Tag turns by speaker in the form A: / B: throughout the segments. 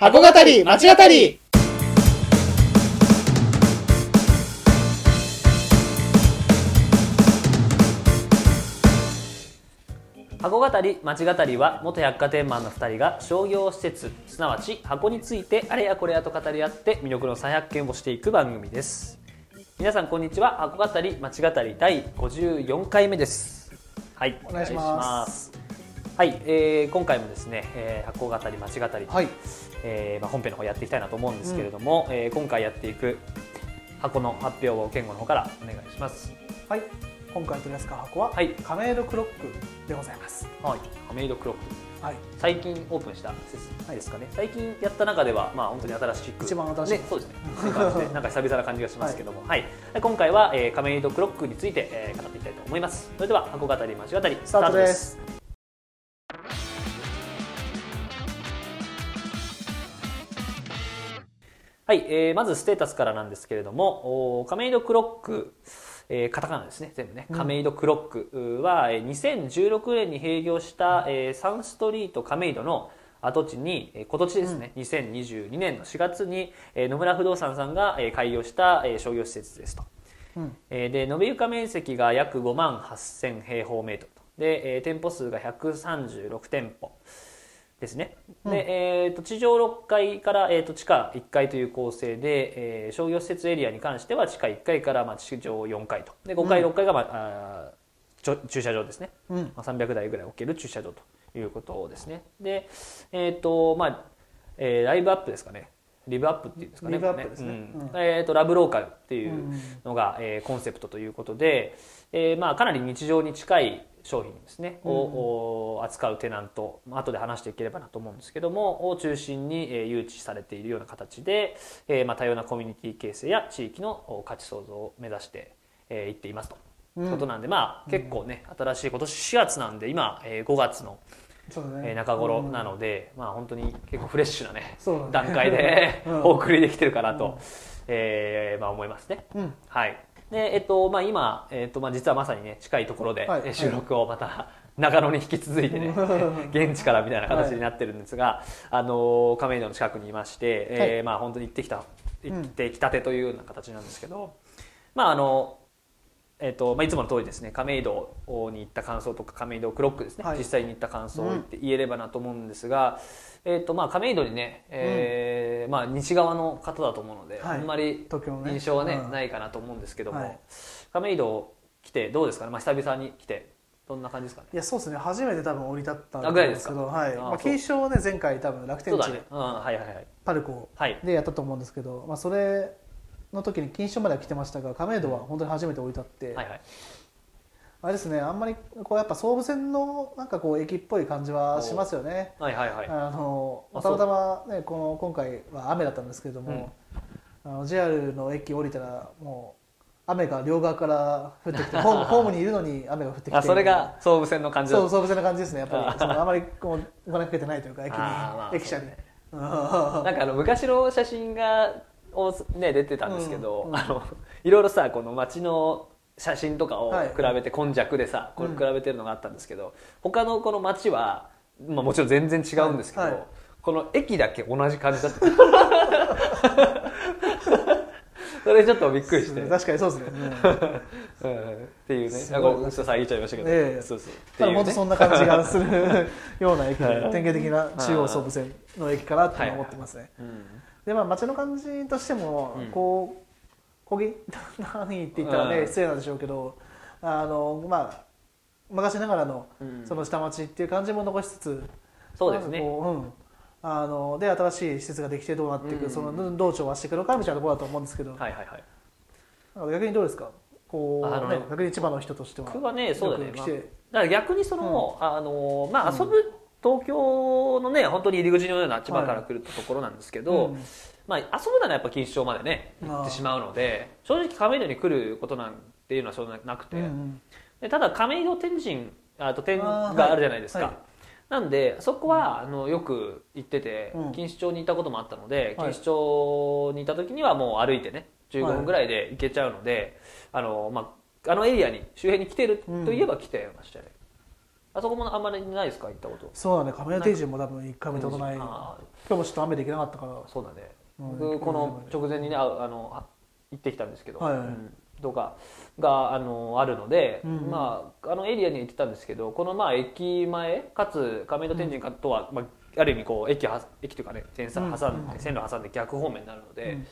A: 箱語り町語り。
B: 箱語り町語りは元百貨店マンの2人が商業施設すなわち箱についてあれやこれやと語り合って魅力の再発見をしていく番組です。皆さんこんにちは箱語り町語り第54回目です。はい
A: お願いします。
B: はい、えー今回もですね、えー箱語り町語り、
A: はい
B: えーまあ、本編の方やっていきたいなと思うんですけれども、えー今回やっていく箱の発表を健吾の方からお願いします。
A: はい。今回取り扱う箱は、
B: はい。
A: 亀戸クロックでございます。
B: はい。メイドクロック。
A: はい。
B: 最近オープンした施設ですかね、最近やった中ではまあ本当に新しく
A: 一番新しい。
B: ねそうですね。なんか久々な感じがしますけども、はい。で今回は、えー、亀戸クロックについて、えー語っていきたいと思います。それでは箱語り町語り
A: スタートです
B: はい、えーまずステータスからなんですけれども亀戸クロックえーカタカナですね全部ね。亀戸クロックはえー2016年に閉業した、えーサンストリート亀戸の跡地に、えー今年ですね、2022年の4月に、えー野村不動産さんが、えー開業した、えー商業施設ですと。
A: うん。
B: えーで延べ床面積が約5万8000平方メートルと。で、えー店舗数が136店舗ですね、でえーと地上6階から、えーと地下1階という構成で、えー商業施設エリアに関しては地下1階から、まあ、地上4階と。で5階、6階が、まああーちょ駐車場ですね、
A: うん。
B: まあ、300台ぐらい置ける駐車場ということですね。でえっ、とまあ、えーライブアップですかねリブアップっていうんですかね。
A: リブアップですね。
B: うん。
A: うん。
B: えー、とラブローカルっていうのが、えーコンセプトということで、えーまあ、かなり日常に近い商品ですね、をお扱うテナント。まあ後で話していければなと思うんですけどもを中心に、えー誘致されているような形で、えーまあ、多様なコミュニティ形成や地域のお価値創造を目指してい、えっていますと。いうことなんで、まあ、結構ね新しい今年4月なんで今、えー5月の
A: ね。
B: えー中頃なので、まあ本当に結構フレッシュなね
A: ね。
B: 段階で
A: うん。
B: お送りできてるかなと、えーまあ思いますね。
A: うん。
B: はい。で、えっと、まあ今、えっと、まあ実はまさにね、近いところで、収録をまた、長野に引き続いてね、現地からみたいな形になってるんですが、あのー、亀戸の近くにいまして、えーまあ本当に行ってきた、行ってきたてというような形なんですけど、まああの、えっとまあ、いつもの通りですね。亀戸に行った感想とか亀戸クロックですね、
A: はい。
B: 実際に行った感想を言って言えればなと思うんですが、えっとまあ、亀戸にね、えーまあ、西側の方だと思うので、
A: はい。
B: あんまり
A: 東京のね。
B: 印象はね、
A: うん。
B: ないかなと思うんですけども、
A: はい。
B: 亀戸来てどうですかね、まあ、久々に来てどんな感じですかね？
A: いやそうですね。初めて多分降り立ったん
B: あぐらいですか？
A: けどはい。
B: あ
A: まあ、金賞はね前回多分楽天地
B: そうだね、うん、はいはいはい。
A: パルコ
B: はい。
A: でやったと思うんですけど、まあ、それの時に金賞までは来てましたが亀戸は本当に初めて降り立って、
B: はいはい。
A: あれですねあんまりこうやっぱ総武線のなんかこう駅っぽい感じはしますよね。
B: はいはいはい。
A: あの
B: あ
A: たまたまねこの今回は雨だったんですけれども、あの JR の駅降りたらもう雨が両側から降ってきてホーム ホームにいるのに雨が降ってきて。
B: あそれが総武線の感じだ。
A: そう総武線の感じですねやっぱ
B: あ
A: りそのあまりこうお金かけてないというか駅に駅舎に、う ん
B: なんかあの昔の写真がをね出てたんですけど、
A: うんうん。
B: あのいろいろさこの街の写真とかを
A: はい。
B: 比べて今弱でさ、これ
A: うん。
B: 比べてるのがあったんですけど他のこの街は、まあ、もちろん全然違うんですけど、
A: はい。はい。
B: この駅だけ同じ感じだった それちょっとびっくりして、うん、っ
A: 確かにそうですね、うん。
B: ていうね。
A: すごい。
B: あごめんなさい言っちゃいましたけど、
A: ええ。
B: そうそう。って
A: ただ
B: いうね
A: 本当そんな感じがするような駅。典型的な中央総武線の駅かなって思ってますね、
B: うん。
A: でまあ街の感じとしても、
B: うん。
A: こう小ぎ 何って言ったらね、
B: うん。
A: 失礼なんでしょうけどあのまあ昔ながらの
B: うん。
A: その下町っていう感じも残しつつ、
B: そうですね。
A: うんあので新しい施設ができてどうなっていく、
B: うん。
A: そのどう調和していくのかみたいなところだと思うんですけど、
B: はいはいはい。
A: 逆にどうですか？こう、
B: あのね
A: ね、逆に千葉の人としては。
B: 僕はねそうだね。
A: よく来て、
B: だから逆にその、あのまあ遊ぶ東京のね本当に入り口のような千葉から来るところなんですけど、
A: うん。
B: まあ遊ぶならやっぱ錦糸町までね行ってしまうので正直亀戸に来ることなんていうのはそんななくて、
A: うんうん。
B: でただ亀戸天神あと天があるじゃないですか、
A: はい
B: なんでそこはあのよく行ってて、
A: うん。
B: 錦糸町にいたこともあったので
A: はい。
B: 錦糸町にいた時にはもう歩いてね15分ぐらいで行けちゃうので、あのまあ、あのエリアに周辺に来てるといえば来てましたね、あそこもあんまりないですか？行ったこと。
A: そうだね。亀田定人も多分一回見たことない。今
B: あ
A: 日もちょっと雨で行けなかったから。
B: そうだね、
A: うん。
B: 僕この直前にねああのあ行ってきたんですけど、
A: はいはい。
B: うんとかがあのあるので、
A: うん。うん
B: まああのエリアには行ってたんですけどこのまあ駅前かつ亀戸天神かとは、まあ、ある意味こう駅は駅というかね線挟んで、
A: うん。
B: 線路挟んで逆方面になるので、
A: うん。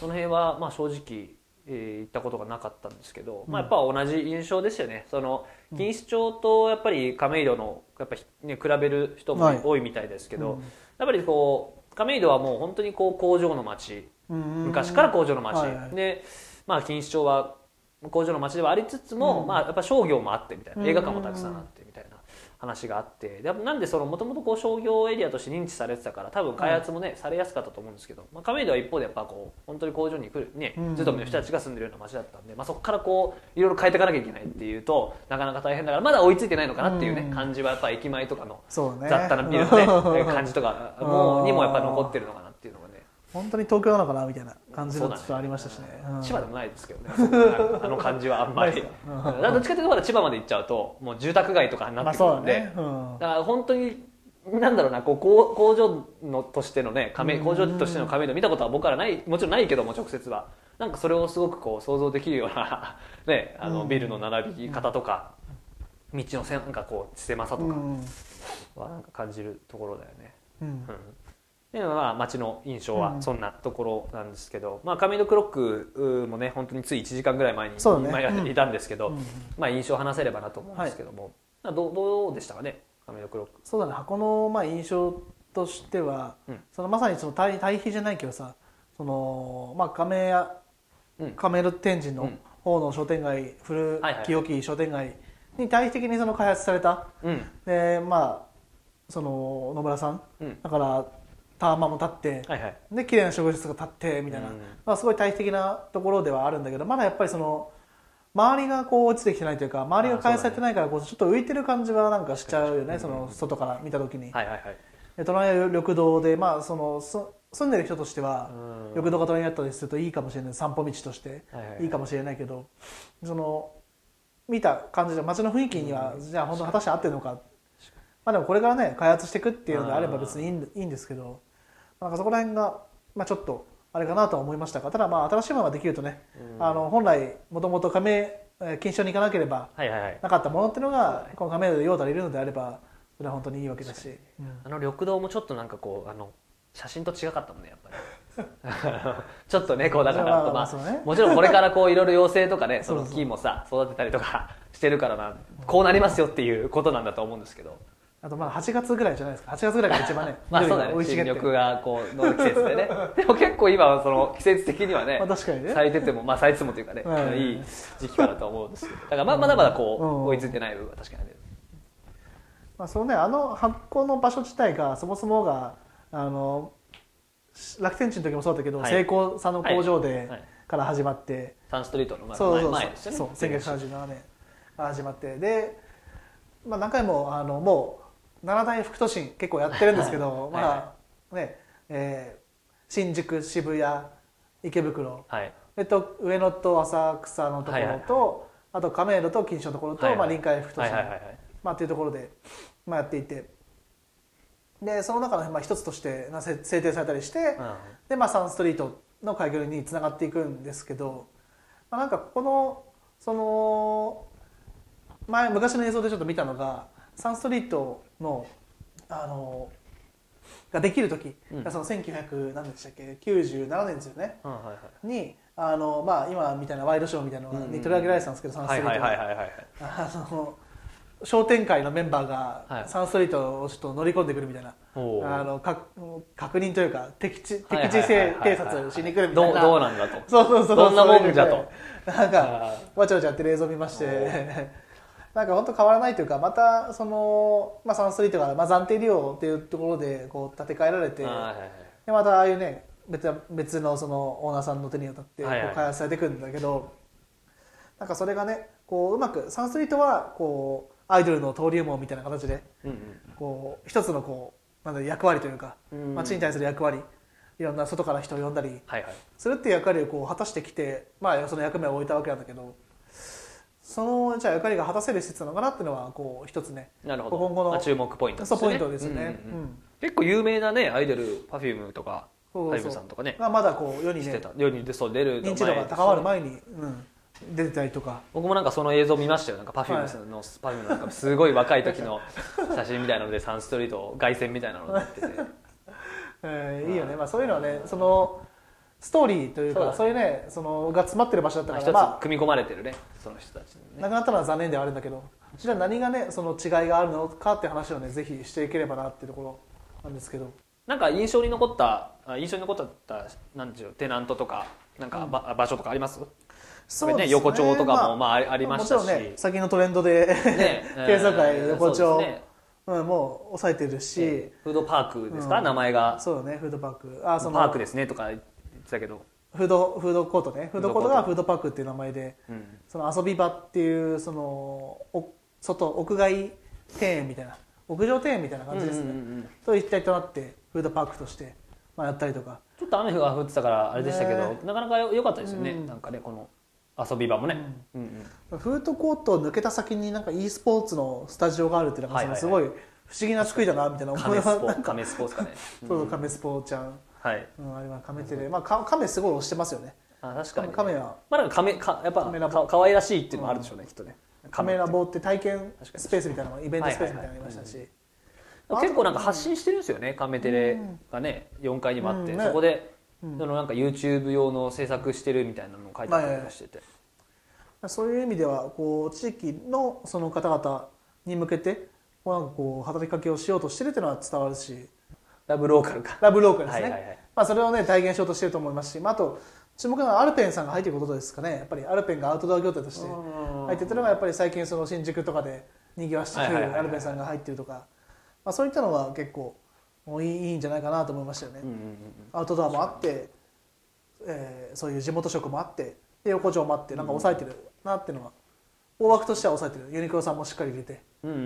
B: その辺はまあ正直、えー行ったことがなかったんですけど、
A: うん。
B: まあ、やっぱ同じ印象ですよね。その錦糸町とやっぱり亀戸のやっぱ、ね、比べる人も
A: はい。
B: 多いみたいですけど、
A: うん。
B: やっぱりこう亀戸はもう本当にこう工場の街。昔から工場の町、
A: はいはい。
B: で、まあ、錦糸町は工場の町ではありつつも、
A: うん。
B: まあ、やっぱ商業もあってみたいな
A: うん。
B: 映画館もたくさんあってみたいな話があってでなんでそのもともと商業エリアとして認知されてたから多分開発もね、されやすかったと思うんですけど、まあ、亀戸は一方でやっぱこう本当に工場に来るね
A: うん。
B: ずっとの人たちが住んでるような町だったんで、まあ、そこからこういろいろ変えていかなきゃいけないっていうとなかなか大変だからまだ追いついてないのかなっていうね、
A: うん。
B: 感じはやっぱ駅前とかの雑多なビルのね 感じとかも
A: うん
B: にもやっぱ残ってるのかな
A: 本当に東京なのかなみたいな感じ
B: そうだね。
A: のちょっとありましたしね。うん。
B: 千葉でもないですけどね。あの感じはあんまり。どっちか？というと まだ千葉まで行っちゃうともう住宅街とかになってくるんで、
A: ね。うん。
B: だから本当になんだろうなこう工工場のとしてのね亀
A: うん。
B: 工場としての亀戸見たことは僕からないもちろんないけども直接は。なんかそれをすごくこう想像できるような ねあの
A: うん。
B: ビルの並び方とか道のせんなんかこう狭さとか
A: うん。
B: はなんか感じるところだよね。
A: うん
B: うんでまあ街の印象はそんなところなんですけど、まあ亀戸クロックもね本当につい1時間ぐらい前に
A: そうだね
B: 今いたんですけど、
A: うん。
B: まあ印象を話せればなと思うんですけども、どうどうでしたかね亀戸クロック。
A: そうだね。箱のまあ印象としては、
B: うん。
A: そのまさにその対対比じゃないけどさそのまあ亀屋
B: うん。
A: 亀戸天神の
B: うん。
A: 方の商店街、古
B: はいはい。
A: き良き商店街に対比的にその開発された
B: うん
A: でまあその野村さん
B: うん
A: だからタワマンも立って
B: はいはい。
A: で綺麗な植物が立ってみたいな、
B: うん。
A: まあ、すごい対比的なところではあるんだけどまだやっぱりその周りがこう落ちてきてないというか周りが開発されてないからこうちょっと浮いてる感じはなんかしちゃうよねその外から見た時に。
B: はいはいはい。
A: で隣は緑道で、まあ、そのす住んでる人としては
B: うん。
A: 緑道が隣にあったりするといいかもしれない。散歩道として。
B: はいはいはい。
A: いいかもしれないけどその見た感じで街の雰囲気にはじゃあ本当果たして合ってるのか、まあ、でもこれからね開発していくっていうのであれば別にいいんいいんですけどなんかそこら辺が、まあ、ちょっとあれかなとは思いましたがただまあ新しいものができるとねあの本来もともと加盟えー禁止に行かなければ
B: はいはいはい。
A: なかったものっていうのがこの加盟で用途でいるのであればそれは本当にいいわけだし。うん
B: あの緑道もちょっとなんかこうあの写真と違かったもんねやっぱり。ちょっとねこうだから
A: まあね。
B: もちろんこれからこういろいろ妖精とかね その木もさ育てたりとかしてるからなこうなりますよっていうことなんだと思うんですけど
A: あとまだ8月ぐらいじゃないですか。8月ぐらいが一番ね
B: まあそうだね。新緑がこうの季節でね。でも結構今はその季節的にはね
A: まあ確かにね。
B: 咲いててもまあ咲いててもというかね、
A: はい
B: いい。時期かなと思うんですけど。だからまあまだまだこう、
A: うん
B: 追いついてない部分は確かにある。
A: まあそのねあの発行の場所自体がそもそもがあの楽天地の時もそうだけど、
B: はい。
A: 成功さんの工場で、
B: はい。
A: から始まって、
B: サンストリートの前
A: そうそう
B: 前ですよね。
A: そうそう1937年始まって。で、まあ、何回もあのもう七大副都心結構やってるんですけど、
B: はい。
A: まあねえー新宿渋谷池袋。
B: はい。
A: えっと、上野と浅草のとこ
B: はいはい
A: ろと、あと亀戸と錦糸町のところと、
B: はいはい
A: まあ、臨海副都心、
B: はいはいはいはい。
A: まあ、っていうところで、まあ、やっていて。でその中のまあ一つとしてなせ制定されたりして、
B: うん。
A: で、まあ、サンストリートの開業につながっていくんですけど、まあ、なんかここのその前昔の映像でちょっと見たのがサンストリートのあのができる時、
B: うん。
A: その1900何でしたっけ97年ですよね。
B: うんはいはい。
A: にあの、まあ、今みたいなワイドショーみたいなのに取り上げられてたんですけど、サンスト
B: はいはい
A: リートが
B: はいはいはい。
A: あの商店会のメンバーが
B: はい。
A: サンストリートをちょっと乗り込んでくるみたいな、
B: おー。
A: あのか確認というか敵地
B: はいはい
A: 敵地
B: はいはい。
A: 偵察しに来るみたいな。
B: どうどうなんだと。
A: そうそうそう
B: どんなもんじゃと。
A: なんか
B: あ
A: わちゃわちゃやってる映像を見まして なんか本当変わらないというかまたその、まあ、サンストリートが、まあ、暫定利用っていうところでこう建て替えられて
B: はいはいはい。
A: でまたああいうね別別のそのオーナーさんの手に渡ってこう開発されていくんだけど、なんかそれがねこううまくサンストリートはこうアイドルの登竜門みたいな形で
B: うんうん。
A: こう一つのこうなん役割というか
B: うん
A: 街に対する役割いろんな外から人を呼んだりするっていう役割をこう果たしてきて、まあ、その役目を終えたわけなんだけどそのじゃあ役割が果たせる施設なのかなっていうのはこう一つね
B: なるほど。
A: 今後の
B: まあ注目ポイント
A: そうポイントですよね、
B: うんうん結構有名なねアイドル Perfume とか
A: そうそう。
B: Perfume さんとかね。
A: がまだこう世にね
B: してた。世にそう出る
A: 認知度が高まる前に、うん、出てたりとか。
B: 僕もなんかその映像見ましたよ。なんか Perfume さんの、Perfume のなんかすごい若い時の写真みたいなのでサンストリート凱旋みたいなのになってて。
A: えーいいよね、まあ、そういうのはねそのストーリーというかそう,、いうねそのが詰まってる場所だった
B: まあ
A: から、ま
B: 一つ組み込まれてるねその人たちに
A: なくなったのは残念ではあるんだけどじゃあ何がねその違いがあるのかって話をねぜひしていければなっていうところなんですけど。
B: なんか印象に残ったあ印象に残ったなんていうのテナントとかなんかば、場所とかあります？
A: そうですね。
B: 横丁とかもまああり
A: ま
B: したし。
A: ね最近のトレンドで
B: ね
A: 経済界横丁、
B: そう
A: ん、もう抑えてるし、
B: えーフードパークですか、
A: うん。
B: 名前が。
A: そうだねフードパーク。あその
B: パークですねとか言ってたけど、
A: フードフードコートね。フードコートがフードパークっていう名前で
B: うん、
A: その遊び場っていうそのお外屋外庭園みたいな屋上庭園みたいな感じですね、
B: うんうんうんうん。
A: と一体となってフードパークとして、まあ、やったりとか。
B: ちょっと雨が降ってたからあれでしたけど、
A: ね
B: なかなか良かったですよね、
A: うん。
B: なんかねこの遊び場もね、うん。うん
A: フードコートを抜けた先になんか e スポーツのスタジオがあるっていうのがすごい不思議な作りだなみたいな思いはなんか。
B: カメスポですかね、
A: そうカメスポちゃん、
B: はい。
A: うん、あれはカメテレ、まあ、カカメすごい推してますよね。
B: あ確かに、
A: カメは。
B: まあなんかカメかやっぱ
A: カメラボ。
B: か可愛らしいっていうのもあるでしょうね、きっとね。
A: カメラ
B: って
A: ボって体験スペースみたいなのがイベントスペースみたいなのがありましたし、
B: 結構なんか発信してるんですよねカメテレがね4階にもあって、
A: うん。ね
B: そこで、
A: うん。
B: そのなんか YouTube 用の制作してるみたいなのを書いてあったりして。て、
A: そういう意味ではこう地域のその方々に向けてこうなんかこう働きかけをしようとしてるっていうのは伝わるし
B: ラブローカルか。
A: ラブローカルですね、
B: はいはいはい。
A: まあ、それをね体現しようとしてると思いますし、まあ、あと注目なのはアルペンさんが入っていることですかね。やっぱりアルペンがアウトドア業態として。入っているのがやっぱり最近その新宿とかでにぎわして
B: はいはいはいはい。
A: るアルペンさんが入っているとか、まあ、そういったのは結構もういいいいんじゃないかなと思いましたよね、
B: うんうんうん
A: アウトドアもあって、えーそういう地元食もあってで横丁もあってなんか抑えてるなっていうのは大枠としては抑えてる。ユニクロさんもしっかり入れて。
B: うんうんう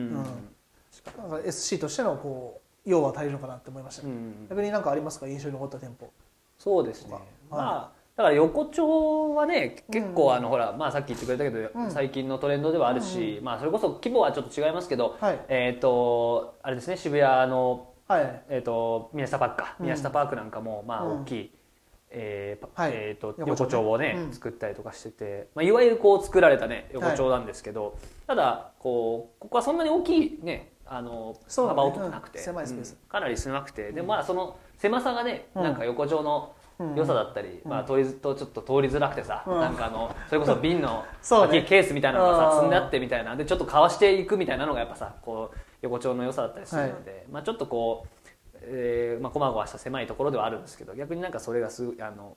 B: ん
A: うん。SC としてのこう用は足りるのかなって思いました、
B: うんうん
A: 逆に何かありますか？印象に残った店舗。
B: そうですね、
A: はい
B: まあだから横丁はね結構あの、ほら、まあ、さっき言ってくれたけど、
A: うん。
B: 最近のトレンドではあるし、まあ、それこそ規模はちょっと違いますけど、
A: はい。
B: えっ、とあれですね渋谷の、
A: はい。
B: えー、と宮下パークか
A: うん。
B: 宮下パークなんかも、まあ、
A: うん。
B: 大きい、えーパ
A: はい。
B: えー、と
A: 横丁
B: をね、
A: うん。
B: 作ったりとかしてて、まあ、いわゆるこう作られたね横丁なんですけど、ただこうここはそんなに大きいねあの幅大きくなくて、
A: うん。
B: かなり狭くて。でまあその狭さがね、
A: うん。
B: なんか横丁の
A: うん。
B: 良さだったり、まあ、通りずとちょっと通りづらくてさ、
A: うん。
B: なんかあのそれこそ瓶の
A: ね。
B: ケースみたいなのが
A: うん。
B: さ積んであってみたいなでちょっとかわしていくみたいなのがやっぱさこう横丁の良さだったりするので、まあ、ちょっとこう、えーまあ、こまごました狭いところではあるんですけど逆になんかそれがすあの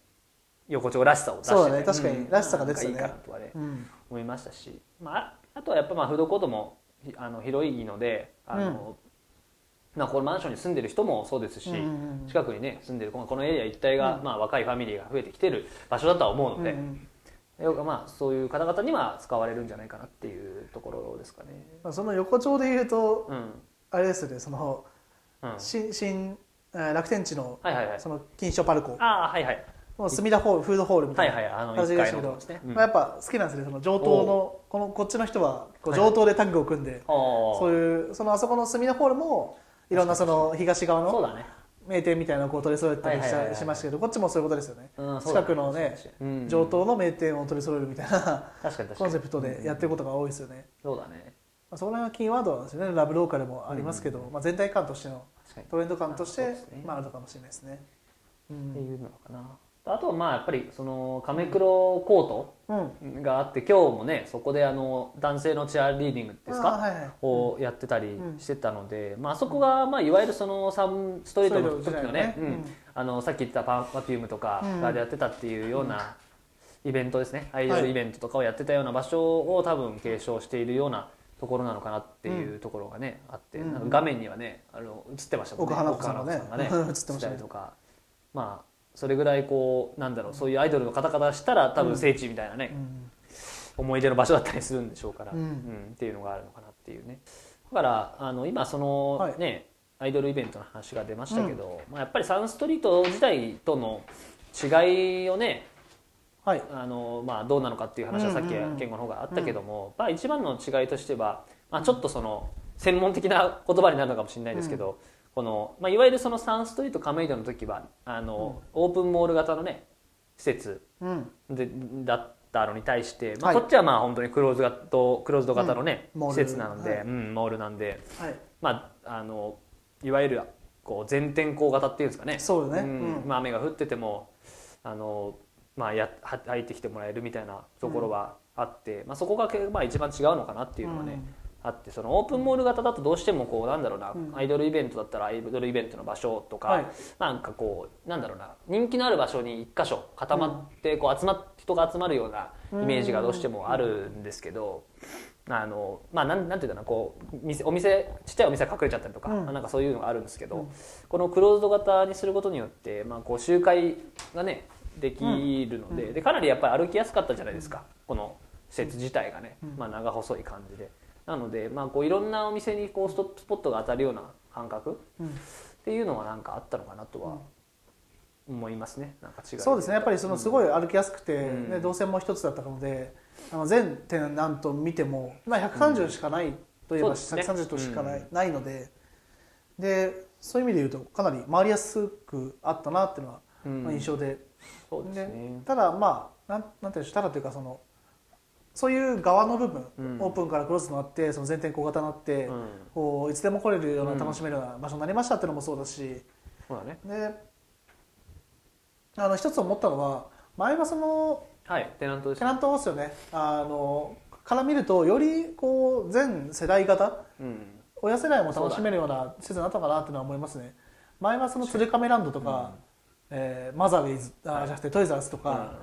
B: 横丁らしさを出してて
A: そうだね。確かにらしさが出てたね。
B: いいかなとはね
A: うん。
B: 思いましたし、まあ、ああとはやっぱまあフードコートもひあの広いのであの、まあ、このマンションに住んでる人もそうですし、
A: うんうんうん。
B: 近くにね住んでるこのこのエリア一帯が、まあ、若いファミリーが増えてきてる場所だとは思うので、
A: うん
B: まあ、そういう方々には使われるんじゃないかなっていうところですかね。
A: まあその横丁でいうと
B: うん。
A: あれですよねその
B: うん、
A: 新楽天地の
B: はいはいはい。
A: その金賞パルコ。
B: ああはいはい
A: の隅田ホールフードホールみたいな感じでしたけどまあやっぱ好きなんですねその上等のこのこっちの人はこう
B: はい
A: 上等でタッグを組んで
B: そ
A: そういうそのあそこの隅田ホールもいろんなその東側の
B: そうだね、
A: 名店みたいなのをこう取り揃えたりしましたけどこっちもそういうことですよね。近くのね
B: うん。
A: 上等の名店を取り揃えるみたいなコンセプトでやってることが多いですよね。
B: そうだね。
A: まあそこら辺はキーワードなんですよね。ラブローカルもありますけどまあ全体感としてのトレンド感としてまああるのかもしれないですね。うん。
B: っていうのかなあとはまあやっぱりその亀黒コ
A: うん
B: ートがあって今日もねそこであの男性のチアリーディングですか？
A: あーはいはい。
B: をやってたり
A: うん。
B: してたので、まああそこがまあいわゆるそのサンストリートの時のね、あのさっき言ったパパフュームとかがやってたっていうようなイベントですね、アイドルイベントとかをやってたような場所を多分継承しているようなところなのかなっていうところがね、あって、画面にはねあの映ってましたもんね。
A: 奥さんがね 映ってま
B: が
A: した
B: りとか。まあそれぐらいこうなんだろうそういうアイドルの方々したら多分聖地みたいなね、
A: うん。
B: 思い出の場所だったりするんでしょうから、
A: うん。
B: っていうのがあるのかなっていうね。だからあの今その、
A: はい。
B: ねアイドルイベントの話が出ましたけど、まあ、やっぱりサンストリート時代との違いをね
A: はい。
B: あのまあ、どうなのかっていう話はさっき
A: うんうん。うん
B: 健吾の方があったけども、まあ、一番の違いとしては、まあ、ちょっとその専門的な言葉になるのかもしれないですけど、このまあ、いわゆるそのサンストリート亀戸の時はあの、オープンモール型のね施設
A: うん。
B: でだったのに対して、まあ、
A: はい。
B: こっちはまあ本当にクローズ型とクローズド型のね、
A: うん。
B: 施設なので、
A: はい。
B: うん、モールなんで、
A: はい。
B: まあ、あのいわゆるこう全天候型っていうんですかね。
A: そうだね
B: ん。
A: うん。
B: まあ、雨が降っててもあの、まあ、やは入ってきてもらえるみたいなところはあって、まあ、そこがけ、まあ、一番違うのかなっていうのはね、あってそのオープンモール型だとどうしてもこうなんだろうな、
A: うん。
B: アイドルイベントだったらアイドルイベントの場所とか、
A: はい。
B: なんかこうなんだろうな人気のある場所に一箇所固まってこう集まっ人が集まるようなイメージがどうしてもあるんですけど。あのまあ、なんなんていうかなこう店お店ちっちゃいお店が隠れちゃったりとか、なんかそういうのがあるんですけど、
A: うん。
B: このクローズド型にすることによって、まあ、こう集会がねできるので,、でかなりやっぱり歩きやすかったじゃないですかこの施設自体がね、
A: うん。
B: まあ、長細い感じでなので、まあ、こういろんなお店にこうストップスポットが当たるような感覚
A: うん。
B: っていうのはなんかあったのかなとは思いますね。なんか違い
A: そうですね。やっぱりそのすごい歩きやすくて、
B: うん。
A: ね、動線も一つだったのであの全テナント見ても、まあ、130しかないといえば、
B: そうですね。
A: 130としかない,、
B: うん。
A: ないのででそういう意味で言うとかなり回りやすくあったなっていうのは、印象で。
B: そうですね。
A: ただまあなんなんていうんでしょう。ただというかそのそういう側の部分、
B: うん。
A: オープンからクロスになってその全天候型になって、
B: うん。
A: こういつでも来れるような
B: うん
A: 楽しめるような場所になりましたっていうのもそうだし、
B: そうだね。
A: であの一つ思ったのは前はその
B: はいテナントです
A: テナントですよね。あのから見るとよりこう全世代型
B: うん。
A: 親世代も楽しめるような施設になったのかなっていうのは思いますね。前はその鶴亀ランドとか、えーマザーウェイズあ、
B: はい
A: じゃなくてトイザースとか、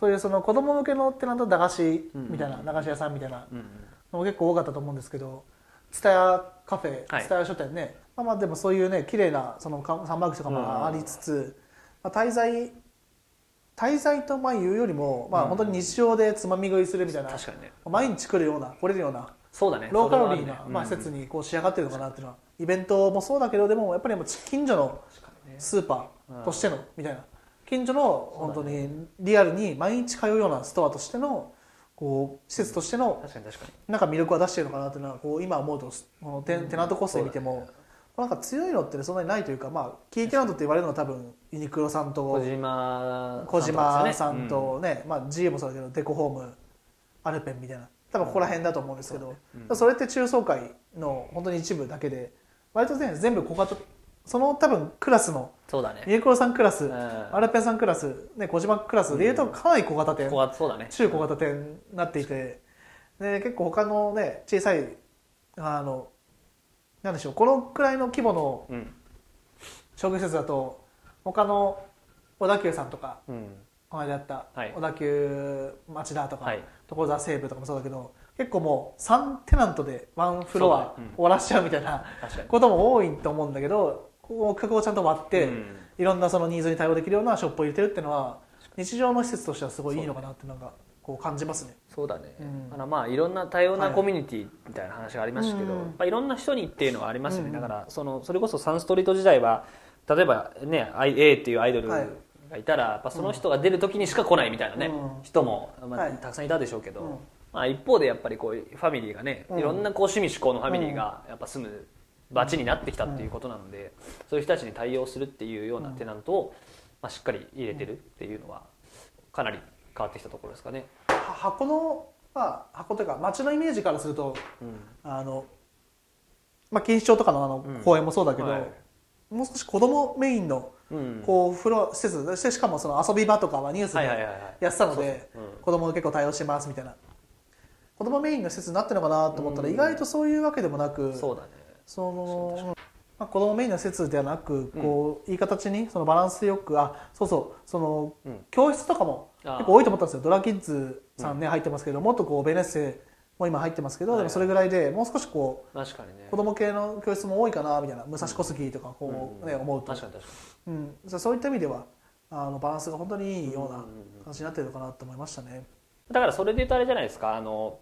A: そういうその子供向けのテナント駄菓子みたいな、
B: うん
A: 駄菓子屋さんみたいな
B: うんうん。
A: のも結構多かったと思うんですけど蔦屋カフェ
B: はい。
A: 蔦屋書店ね、まあまあでもそういうね綺麗なそのかサンバーグとかもありつつ、まあ、滞在滞在とまあいうよりも、まあ、
B: うん
A: 本当に日常でつまみ食いするみたいな、
B: 確かにね。
A: 毎日来るような来れるような
B: そうだね。
A: ローカロリーな、まあ、
B: うん
A: 施設にこう仕上がってるのかなっていうのはイベントもそうだけどでもやっぱりもう近所のスーパーとしてのみたいな近所の本当にリアルに毎日通うようなストアとしてのこう施設としてのなんか魅力は出してるのかなっていうのはこう今思うとこのテテナントコスト見ても、なんか強いのってそんなにないというかまあキーテナントって言われるのは多分ユニクロさんと
B: 小島
A: 小島さん
B: う
A: とね、まあ GA もそうだけどデコホームアルペンみたいな。多分ここら辺だと思うんですけど、
B: うん。
A: それって中層階の本当に一部だけで割とね全部小型その多分クラスの
B: そうだね。
A: ユニクロさんクラス、
B: うん。
A: アルペンさんクラス、ね、小島クラスでいうとかなり小型店、
B: そうだね。
A: 中小型店になっていてで結構他のね小さいあのなんでしょうこのくらいの規模の
B: うん。
A: 商業施設だと他の小田急さんとか
B: うん。
A: この間やった
B: はい。
A: 小田急町田とか、
B: はい。
A: 所沢西部とかもそうだけど結構もう3テナントでワンフロア終わらしちゃうみたいなことも多いと思うんだけど区画をちゃんと割って、
B: うん。
A: いろんなそのニーズに対応できるようなショップを入れてるっていうのは日常の施設としてはすごいいいのかなっていうのがこう感じますね。
B: そうだね、
A: うん。
B: だからまあいろんな多様な
A: はい
B: コミュニティみたいな話がありましたけど、
A: うん。
B: やっぱいろんな人にっていうのはありますよね、
A: うん。
B: だからそのそれこそサンストリート時代は例えばね A っていうアイドル
A: はい
B: がいたら、やっぱその人が出る時にしか来ないみたいなね、
A: うん。
B: 人も、まあ
A: はい。
B: たくさんいたでしょうけど、
A: うん。
B: まあ、一方でやっぱりこういうファミリーがね、
A: うん。
B: いろんなこう趣味嗜好のファミリーがやっぱ住む街になってきたっていうことなので、そういう人たちに対応するっていうようなテナントを、まあ、しっかり入れてるっていうのはかなり変わってきたところですかね。
A: は箱の、まあ、箱というか街のイメージからすると
B: うん。
A: あの、まあ、錦糸町とかのあの
B: うん。
A: 公園もそうだけど、
B: はい。
A: もう少し子供メインの
B: うん。
A: こうフロア施設そしてしかもその遊び場とかはニュースでやってたので子供結構対応してますみたいな。子供メインの施設になってるのかなと思ったら
B: うん。
A: 意外とそういうわけでもなく
B: そうだね
A: その、まあ、子供メインの施設ではなくこういい形にそのバランスよくあそうそうその
B: うん。
A: 教室とかも結構多いと思ったんですよ。ドラキッズさんね、入ってますけどもっとこうベネッセも今入ってますけど、
B: はい
A: でもそれぐらいでもう少しこ
B: 確かにね。
A: う子供系の教室も多いかなみたいな武蔵小杉とかこう、ね思うと。
B: 確かに確か
A: うん、そういった意味ではあのバランスが本当にいいような
B: うんうんうん
A: 形になってるのかなと思いましたね。
B: にだからそれで言うとあれじゃないですかあの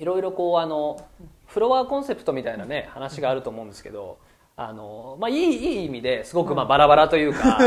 B: いろいろこうあのフロアコンセプトみたいなね話があると思うんですけどあのまあ、いいいい意味ですごくまあバラバラというか、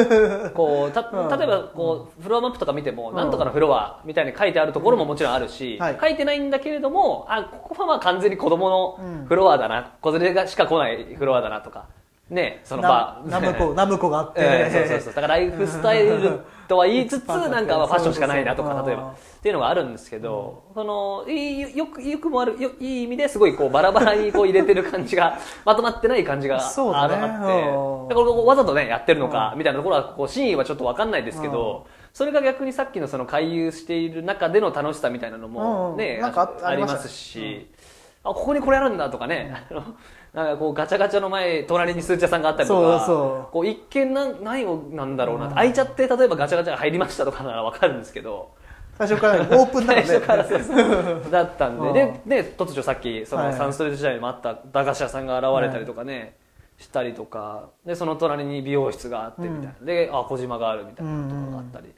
B: こうた
A: うん。
B: 例えばこう、フロアマップとか見ても、
A: うん。
B: なんとかのフロアみたいに書いてあるところももちろんあるし、
A: はい。
B: 書いてないんだけれどもあここはまあ完全に子供の
A: うん。
B: フロアだな、子連れがしか来ないフロアだなとかねその
A: ナ
B: バー
A: ナムコ ナムコがあって、
B: ええそうそうそう。だからライフスタイルとは言いつつなんかまあファッションしかないなとか例えば。っていうのがあるんですけど、そのいいよくよくもあるよいい意味ですごいこうバラバラにこう入れてる感じが まとまってない感じがあるあって。
A: うん。
B: だからわざとねやってるのかみたいなところはこう真意はちょっと分かんないですけど、それが逆にさっきのその回遊している中での楽しさみたいなのもね、
A: うん。あ
B: ありますし、あここにこれあるんだとかね、なんかこうガチャガチャの前隣にスーツ屋さんがあったりとか。
A: そう
B: こう一見なん何をなんだろうな、
A: うん。
B: 開いちゃって例えばガチャガチャが入りましたとかなら分かるんですけど。
A: 最初からオープンなので。
B: 最初からそうそう。だったんで、
A: うん。
B: でで突如さっきその
A: はい
B: サンストリート時代にもあった駄菓子屋さんが現れたりとかね、したりとか。でその隣に美容室があってみたいな、であ小島があるみたいなところがあったり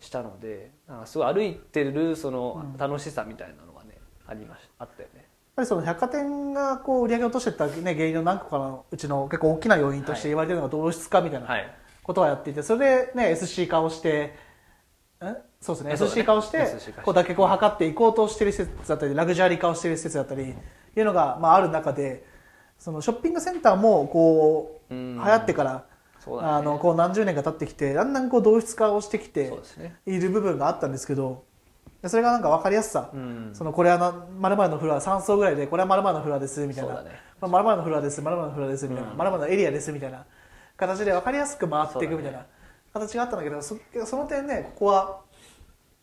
B: したのでなんかすごい歩いてるその楽しさみたいなのがねありましあったよね。
A: やっぱりその百貨店がこう売り上げを落としていった、ね、原因の何個かのうちの結構大きな要因として言われてるのが同質化みたいな
B: はい。
A: ことはやっていてそれで、ね、SC 化をしてん？そうですね SC 化をして
B: SC 化して。
A: こう脱却を図っていこうとしている施設だったりラグジュアリー化をしている施設だったりいうのが、まあ、ある中でそのショッピングセンターもこう
B: うん。
A: 流行ってからあのこう何十年か経ってきてだんだんこう同質化をしてきている部分があったんですけどそれがなんか分かりやすさ、
B: うん。
A: そのこれはまるのフロア3層ぐらいでこれはまるのフロアですみたいな。
B: そうだね。
A: まあ、○○のフロアです、○○のフロアですみたいな、
B: うん○○
A: のエリアですみたいな。形で分かりやすく回っていくみたいな形があったんだけどそその点ねここは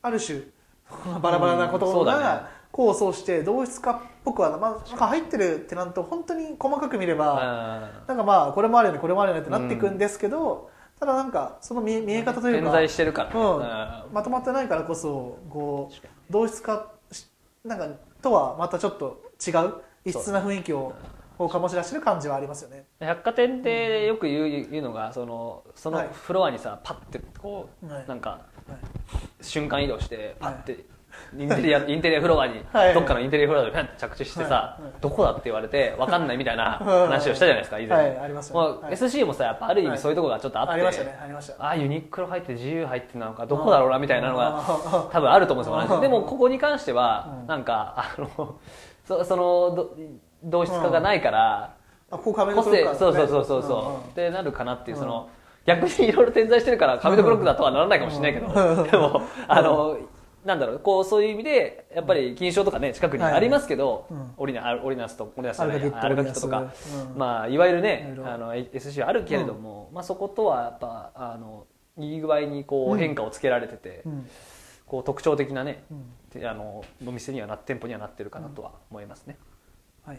A: ある種 バラバラなことが功を奏して同質化っぽくは、まあ、なんか入ってるってなんと本当に細かく見ればなんかまあこれもあるよねこれもあるよねってなっていくんですけど、ただなんかその見見え方という
B: 点
A: か
B: 在してるからね、
A: うん。
B: うん。
A: まとまってないからこそこう同質化しなんかとはまたちょっと違う異質な雰囲気をこう醸し出してる感じはありますよね。
B: 百貨店でよく言う言うのがそのその
A: はい。
B: フロアにさパッてこう、
A: はい。
B: なんか
A: はい。
B: 瞬間移動してパッて、インテリアインテリアフロアに、
A: はい。
B: どっかのインテリアフロアでパンって着地してさ、
A: はい。はい。
B: どこだって言われて分かんないみたいな話をしたじゃないですか以前、
A: はいありましたね。
B: まあ
A: はい。
B: SC もさやっぱある意
A: はい
B: 味そういうところがちょっとあって、
A: ありましたねありました。
B: あユニクロ入って自由入ってなのかどこだろうなみたいなのが
A: あ
B: 多分あると思うんですよで。もここに関しては
A: うん。
B: なんかあの そそのど同質化がないから
A: あここ壁
B: 個
A: の黒か
B: 性そうそうそうそうそう。ってなるかなっていうその逆にいろいろ点在してるから紙のブロックだとはならないかもしれないけど。
A: うん。
B: でもあのなんだろうこうそういう意味でやっぱり金賞とかね近くにありますけど、
A: うん。
B: オリナオリナスとオリナスじゃない
A: アルガキット
B: とか、まあいわゆるねあの SC はあるけれども、まあそことはやっぱあのいい具合にこ
A: う
B: うん。変化をつけられてて、
A: うん。
B: こう特徴的なね、あのお店にはな店舗にはなってるかなとは思いますね。
A: はい。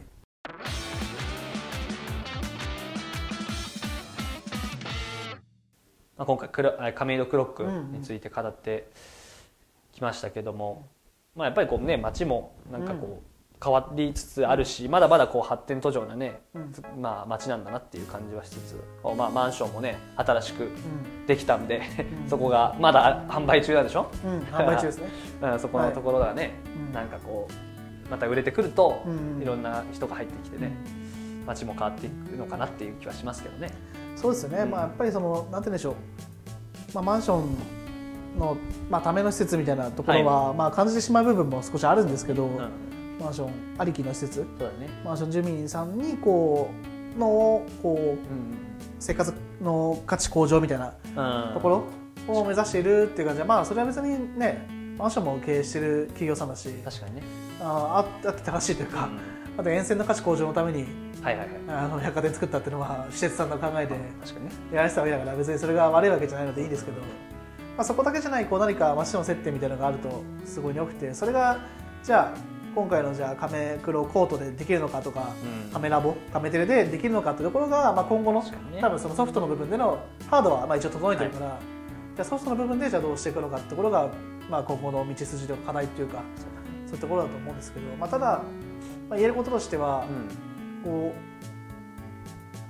B: まあ、今回亀戸クロックについて語ってきましたけども、まあ、やっぱりこうね街もなんかこう変わりつつあるし、まだまだこう発展途上なね、
A: うん。
B: まあ、街なんだなっていう感じはしつつ、まあ、マンションもね新しく
A: うん。
B: できたんで、
A: うん。
B: そこがまだ販売中なんでしょ、
A: うん販売中ですね。
B: うん、そこのところがね、
A: うん。
B: なんかこうまた売れてくると、
A: うん。
B: いろんな人が入ってきてね街も変わっていくのかなっていう気はしますけどね。
A: そうですよね、
B: うん
A: まあ、やっぱりそのなんて言うんでしょう、まあ、マンションの、まあ、ための施設みたいなところは、まあ、感じてしまう部分も少しあるんですけど、
B: うん、
A: マンションありきの施設。
B: そうだね、
A: マンション住民さんにこうのこう
B: うん
A: 生活の価値向上みたいな
B: うん、
A: ところを目指しているっていう感じで、まあ、それは別にねマンションも経営している企業さんだし
B: 確かにね、
A: あああって正しいというか、
B: うん。
A: あと沿線の価値向上のために
B: はいはいはい。
A: あの百貨店作ったっていうのは施設さんの考えで
B: 確かにね。
A: やられてたわけだから別にそれが悪いわけじゃないのでいいですけど、まあ、そこだけじゃないこう何か街の接点みたいなのがあるとすごい良くてそれがじゃあ今回のじゃあ亀黒コートでできるのかとか、
B: うん。
A: カメラボカメテレでできるのかっていうところが、まあ、今後の、
B: ね。
A: 多分そのソフトの部分でのハードはまあ一応整えてるから、じゃあソフトの部分でじゃあどうしていくのかってところが、まあ、今後の道筋とか課題っていうかそういうところだと思うんですけど、まあ、ただ、まあ、言えることとしては、こう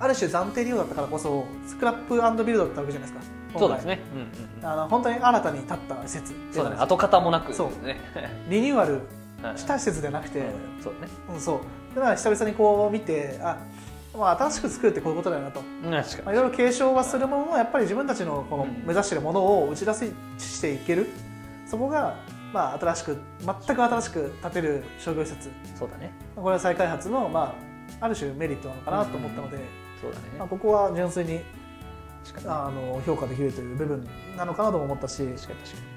A: ある種暫定利用だったからこそスクラップビルドだったわけじゃないですか。
B: うん、そうですね、うんうんうん、
A: あの本当に新たに建った施設
B: そうだね。跡形もなく
A: そう。
B: ね
A: リニューアル
B: うん
A: した施設ではなくて、
B: うん。そうだね。
A: うん、そう。だから久々にこう見てあまあ、新しく作るってこういうことだよなと、
B: 確か
A: まあ、いろいろ継承はするもののやっぱり自分たちのこの
B: うん。
A: 目指しているものを打ち出していける。そこが、まあ、新しく全く新しく建てる商業施設。
B: にそうだね。
A: これは再開発の、まあ、ある種メリットなのかなと思ったので、
B: そうだね。
A: まあ、ここは純粋にあの評価できるという部分なのかなとも思ったし
B: 確かに確か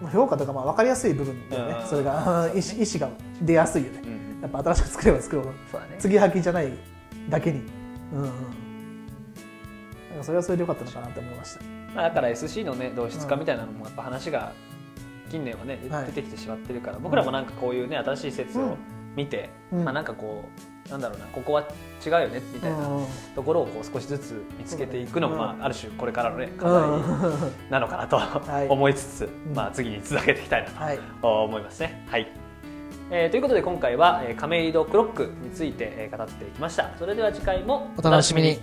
A: まあ評価とかまあ分かりやすい部分だよね。
B: うん。
A: それが意思意思が出やすいよね。
B: にうん。
A: やっぱ新しく作れば作るほど
B: ね。
A: 継ぎはぎじゃないだけに。うんうん。なんかそれはそれでよかったのかなと思いました。
B: まあ、だから SC のね同質化みたいなのもやっぱ話が近年はね
A: はい。
B: 出てきてしまってるから僕らもなんかこういうね新しい施設を見て
A: うん。
B: まあなんかこうなんだろうなここは違うよねみたいな
A: うん
B: ところをこう少しずつ見つけていくのも、まあ、ある種これからのね課
A: うん。
B: 題なのかなと
A: い。
B: 思いつつ、
A: ん。
B: まあ、次に続けていきたいな
A: はい。
B: と思いますね。はい。えーということで今回は、えー亀戸クロックについて、えー語っていきました。それでは次回も
A: お楽しみに